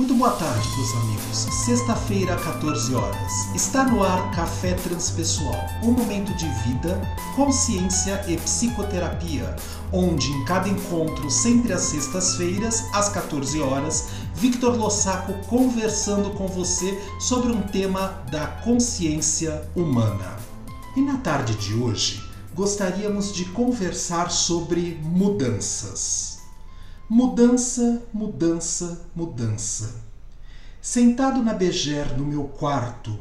Muito boa tarde, meus amigos. Sexta-feira, 14 horas. Está no ar Café Transpessoal, um momento de vida, consciência e psicoterapia, onde em cada encontro, sempre às sextas-feiras, às 14 horas, Victor Lossaco conversando com você sobre um tema da consciência humana. E na tarde de hoje, gostaríamos de conversar sobre mudanças. Mudança, mudança, mudança. Sentado na beger no meu quarto,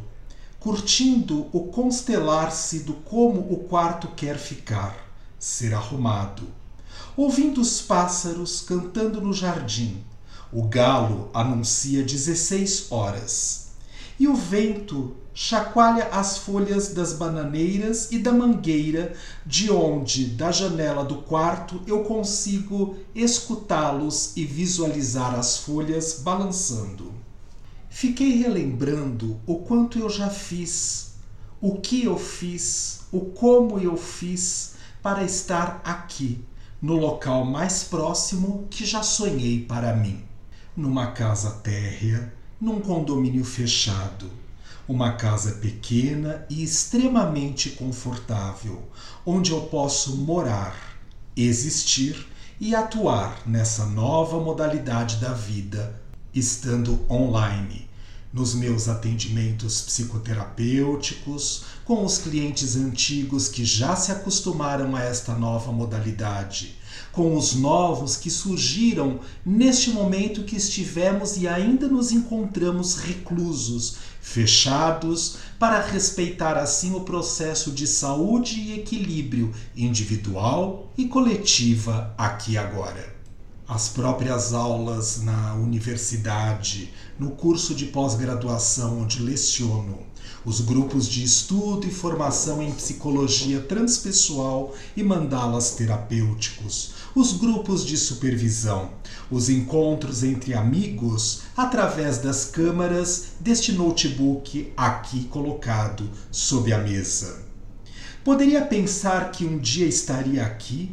curtindo o constelar-se do como o quarto quer ficar, ser arrumado. Ouvindo os pássaros cantando no jardim, o galo anuncia 16 horas. E o vento chacoalha as folhas das bananeiras e da mangueira, de onde, da janela do quarto, eu consigo escutá-los e visualizar as folhas balançando. Fiquei relembrando o quanto eu já fiz, o que eu fiz, o como eu fiz para estar aqui, no local mais próximo que já sonhei para mim, numa casa térrea, num condomínio fechado. Uma casa pequena e extremamente confortável, onde eu posso morar, existir e atuar nessa nova modalidade da vida, estando online, nos meus atendimentos psicoterapêuticos, com os clientes antigos que já se acostumaram a esta nova modalidade, com os novos que surgiram neste momento que estivemos e ainda nos encontramos reclusos, fechados, para respeitar assim o processo de saúde e equilíbrio individual e coletiva aqui agora. As próprias aulas na universidade, no curso de pós-graduação onde leciono, os grupos de estudo e formação em psicologia transpessoal e mandalas terapêuticos, os grupos de supervisão, os encontros entre amigos através das câmaras deste notebook aqui colocado sob a mesa. Poderia pensar que um dia estaria aqui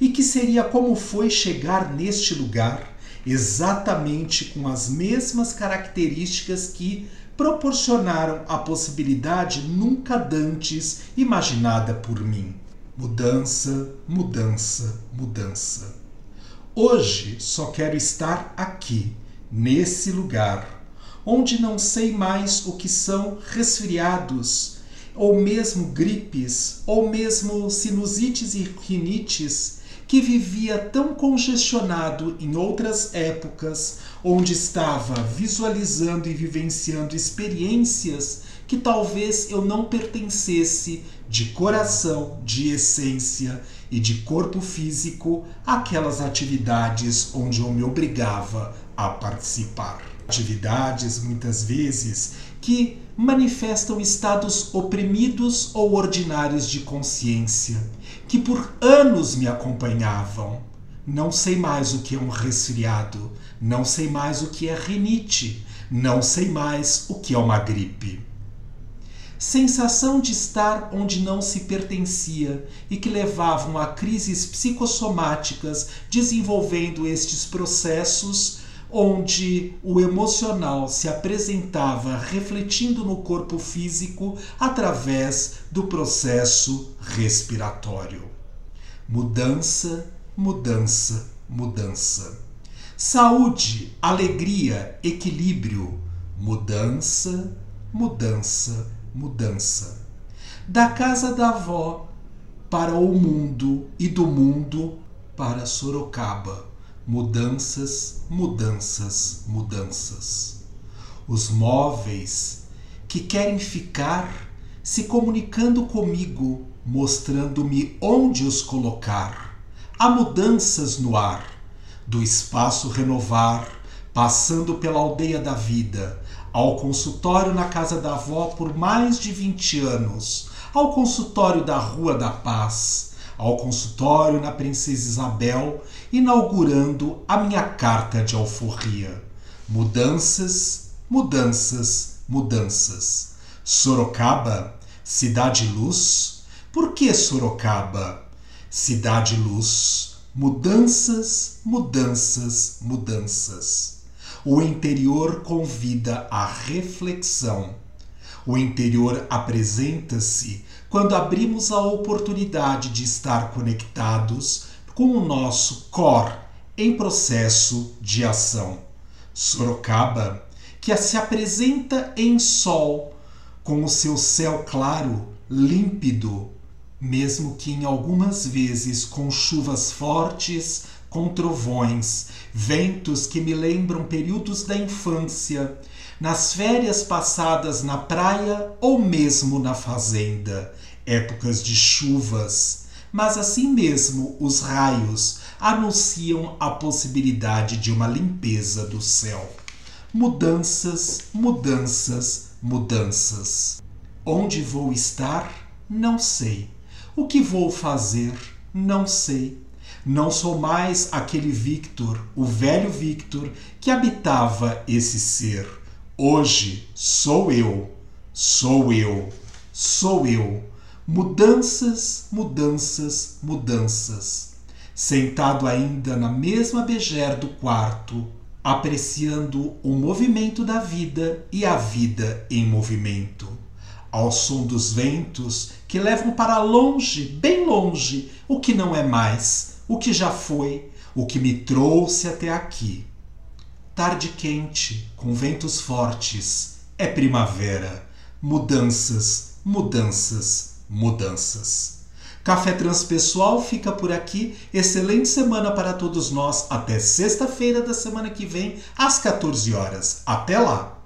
e que seria como foi chegar neste lugar, exatamente com as mesmas características que proporcionaram a possibilidade nunca dantes imaginada por mim. Mudança, mudança, mudança. Hoje só quero estar aqui, nesse lugar, onde não sei mais o que são resfriados, ou mesmo gripes, ou mesmo sinusites e rinites que vivia tão congestionado em outras épocas, onde estava visualizando e vivenciando experiências que talvez eu não pertencesse de coração, de essência e de corpo físico àquelas atividades onde eu me obrigava a participar. Atividades muitas vezes que manifestam estados oprimidos ou ordinários de consciência, que por anos me acompanhavam. Não sei mais o que é um resfriado, não sei mais o que é rinite, não sei mais o que é uma gripe. Sensação de estar onde não se pertencia e que levavam a crises psicossomáticas, desenvolvendo estes processos onde o emocional se apresentava refletindo no corpo físico através do processo respiratório. Mudança, mudança, mudança. Saúde, alegria, equilíbrio. Mudança, mudança, mudança. Da casa da avó para o mundo e do mundo para Sorocaba mudanças, mudanças, mudanças. Os móveis que querem ficar se comunicando comigo, mostrando-me onde os colocar. Há mudanças no ar, do espaço renovar, passando pela aldeia da vida, ao consultório na casa da avó por mais de 20 anos, ao consultório da Rua da Paz ao consultório na Princesa Isabel, inaugurando a minha carta de alforria. Mudanças, mudanças, mudanças. Sorocaba, cidade luz. Por que Sorocaba? Cidade luz. Mudanças, mudanças, mudanças. O interior convida à reflexão. O interior apresenta-se quando abrimos a oportunidade de estar conectados com o nosso core em processo de ação. Sorocaba, que se apresenta em sol, com o seu céu claro, límpido, mesmo que em algumas vezes com chuvas fortes, com trovões, ventos que me lembram períodos da infância, nas férias passadas na praia ou mesmo na fazenda, épocas de chuvas, mas assim mesmo os raios anunciam a possibilidade de uma limpeza do céu. Mudanças, mudanças, mudanças. Onde vou estar? Não sei. O que vou fazer? Não sei. Não sou mais aquele Victor, o velho Victor, que habitava esse ser. Hoje sou eu, sou eu, sou eu. Mudanças, mudanças, mudanças. Sentado ainda na mesma begé do quarto, apreciando o movimento da vida e a vida em movimento ao som dos ventos que levam para longe, bem longe, o que não é mais, o que já foi, o que me trouxe até aqui. Tarde quente, com ventos fortes, é primavera. Mudanças, mudanças, mudanças. Café Transpessoal fica por aqui. Excelente semana para todos nós. Até sexta-feira da semana que vem, às 14 horas. Até lá!